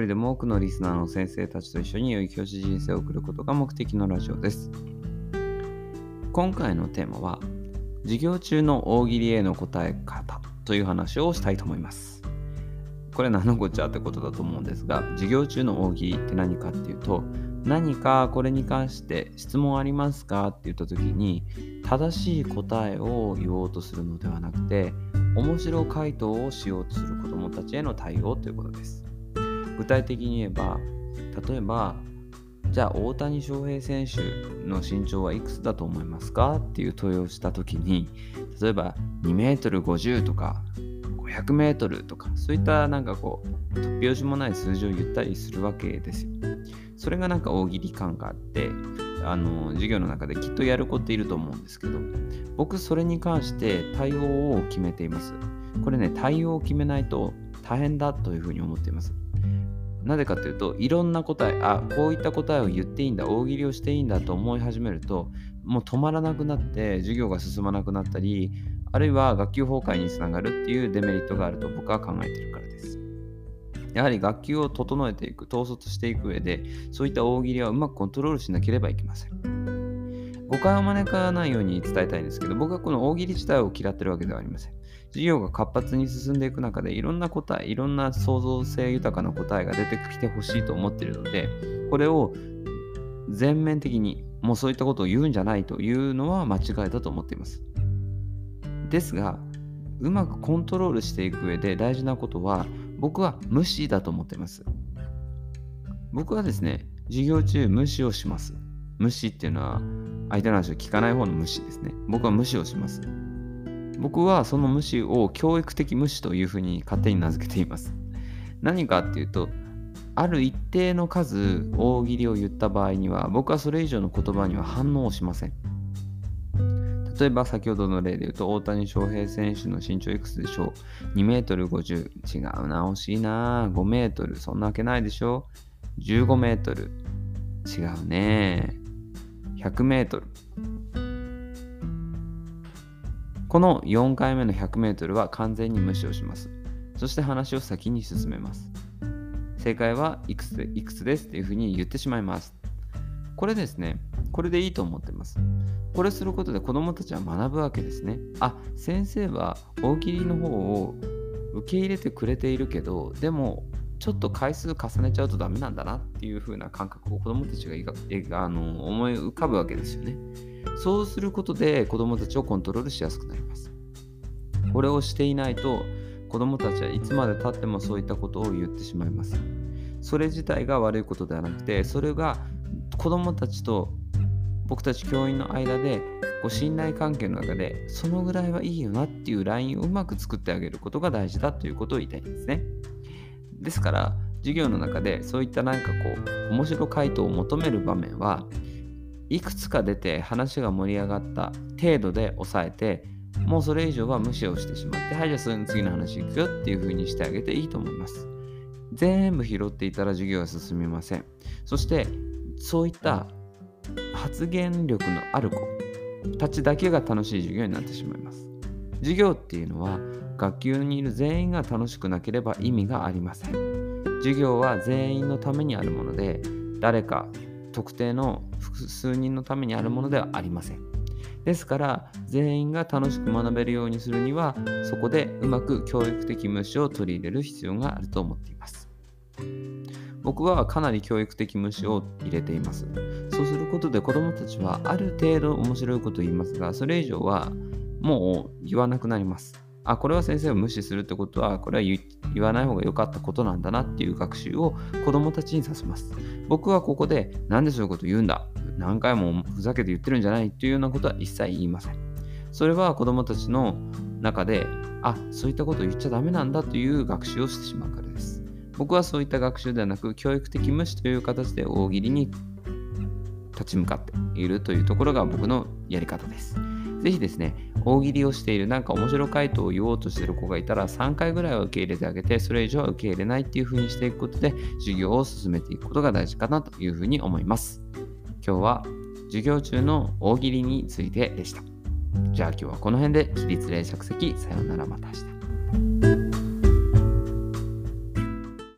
人でも多くのリスナーの先生たちと一緒に良い教師人生を送ることが目的のラジオです。今回のテーマは、授業中の大喜利への答え方という話をしたいと思います。これ何のこっちゃってことだと思うんですが、授業中の大喜利って何かっていうと、何かこれに関して質問ありますかって言った時に正しい答えを言おうとするのではなくて面白回答をしようとする子どもたちへの対応ということです。具体的に言えば例えばじゃあ大谷翔平選手の身長はいくつだと思いますかっていう問いをした時に例えば2メートル50とか500メートルとかそういったなんかこう突拍子もない数字を言ったりするわけですよ。それがなんか大喜利感があってあの授業の中できっとやる子っていると思うんですけど僕それに関して対応を決めています。これね対応を決めないと大変だというふうに思っています。なぜかというといろんな答えあこういった答えを言っていいんだ大喜利をしていいんだと思い始めるともう止まらなくなって授業が進まなくなったりあるいは学級崩壊につながるっていうデメリットがあると僕は考えているからです。やはり学級を整えていく、統率していく上で、そういった大喜利はうまくコントロールしなければいけません。誤解を招かないように伝えたいんですけど、僕はこの大喜利自体を嫌ってるわけではありません。授業が活発に進んでいく中でいろんな答え、いろんな創造性豊かな答えが出てきてほしいと思っているので、これを全面的にもうそういったことを言うんじゃないというのは間違いだと思っています。ですが、うまくコントロールしていく上で大事なことは、僕は無視だと思っています。僕はですね、授業中無視をします。無視っていうのは相手の話を聞かない方の無視ですね。僕は無視をします。僕はその無視を教育的無視というふうに勝手に名付けています。何かっていうと、ある一定の数大喜利を言った場合には、僕はそれ以上の言葉には反応をしません。例えば先ほどの例で言うと、大谷翔平選手の身長いくつでしょう ?2 メートル50。違うな、惜しいな。5メートル。そんなわけないでしょ ?15 メートル。違うね。100メートル。この4回目の 100m は完全に無視をします。そして話を先に進めます。正解はいくつでいくつですっていうふうに言ってしまいます。これですね、これでいいと思ってます。これすることで子供たちは学ぶわけですね。あ、先生は大喜利の方を受け入れてくれているけど、でもちょっと回数重ねちゃうとダメなんだなっていう風な感覚を子供たちがあの思い浮かぶわけですよね。そうすることで子供たちをコントロールしやすくなります。これをしていないと子供たちはいつまでたってもそういったことを言ってしまいます。それ自体が悪いことではなくて、それが子供たちと僕たち教員の間でこう信頼関係の中でそのぐらいはいいよなっていうラインをうまく作ってあげることが大事だということを言いたいんですね。ですから授業の中でそういった何かこう面白回答を求める場面はいくつか出て話が盛り上がった程度で抑えてもうそれ以上は無視をしてしまってはいじゃあその次の話行くよっていう風にしてあげていいと思います。全部拾っていたら授業は進みません。そしてそういった発言力のある子たちだけが楽しい授業になってしまいます。授業っていうのは学級にいる全員が楽しくなければ意味がありません授業は全員のためにあるもので誰か特定の複数人のためにあるものではありません。ですから全員が楽しく学べるようにするにはそこでうまく教育的無視を取り入れる必要があると思っています。僕はかなり教育的無視を入れています。そうすることで子どもたちはある程度面白いことを言いますがそれ以上はもう言わなくなります。あ、これは先生を無視するってことは、これは言わない方が良かったことなんだなっていう学習を子供たちにさせます。僕はここで、なんでそういうこと言うんだ？何回もふざけて言ってるんじゃないっていうようなことは一切言いません。それは子供たちの中で、あ、そういったことを言っちゃダメなんだという学習をしてしまうからです。僕はそういった学習ではなく教育的無視という形で大喜利に立ち向かっているというところが僕のやり方です。ぜひですね、大喜利をしている、なんか面白回答を言おうとしている子がいたら、3回ぐらいは受け入れてあげて、それ以上は受け入れないっていう風にしていくことで、授業を進めていくことが大事かなというふうに思います。今日は授業中の大喜利についてでした。じゃあ今日はこの辺で起立例着席さようならまた明日。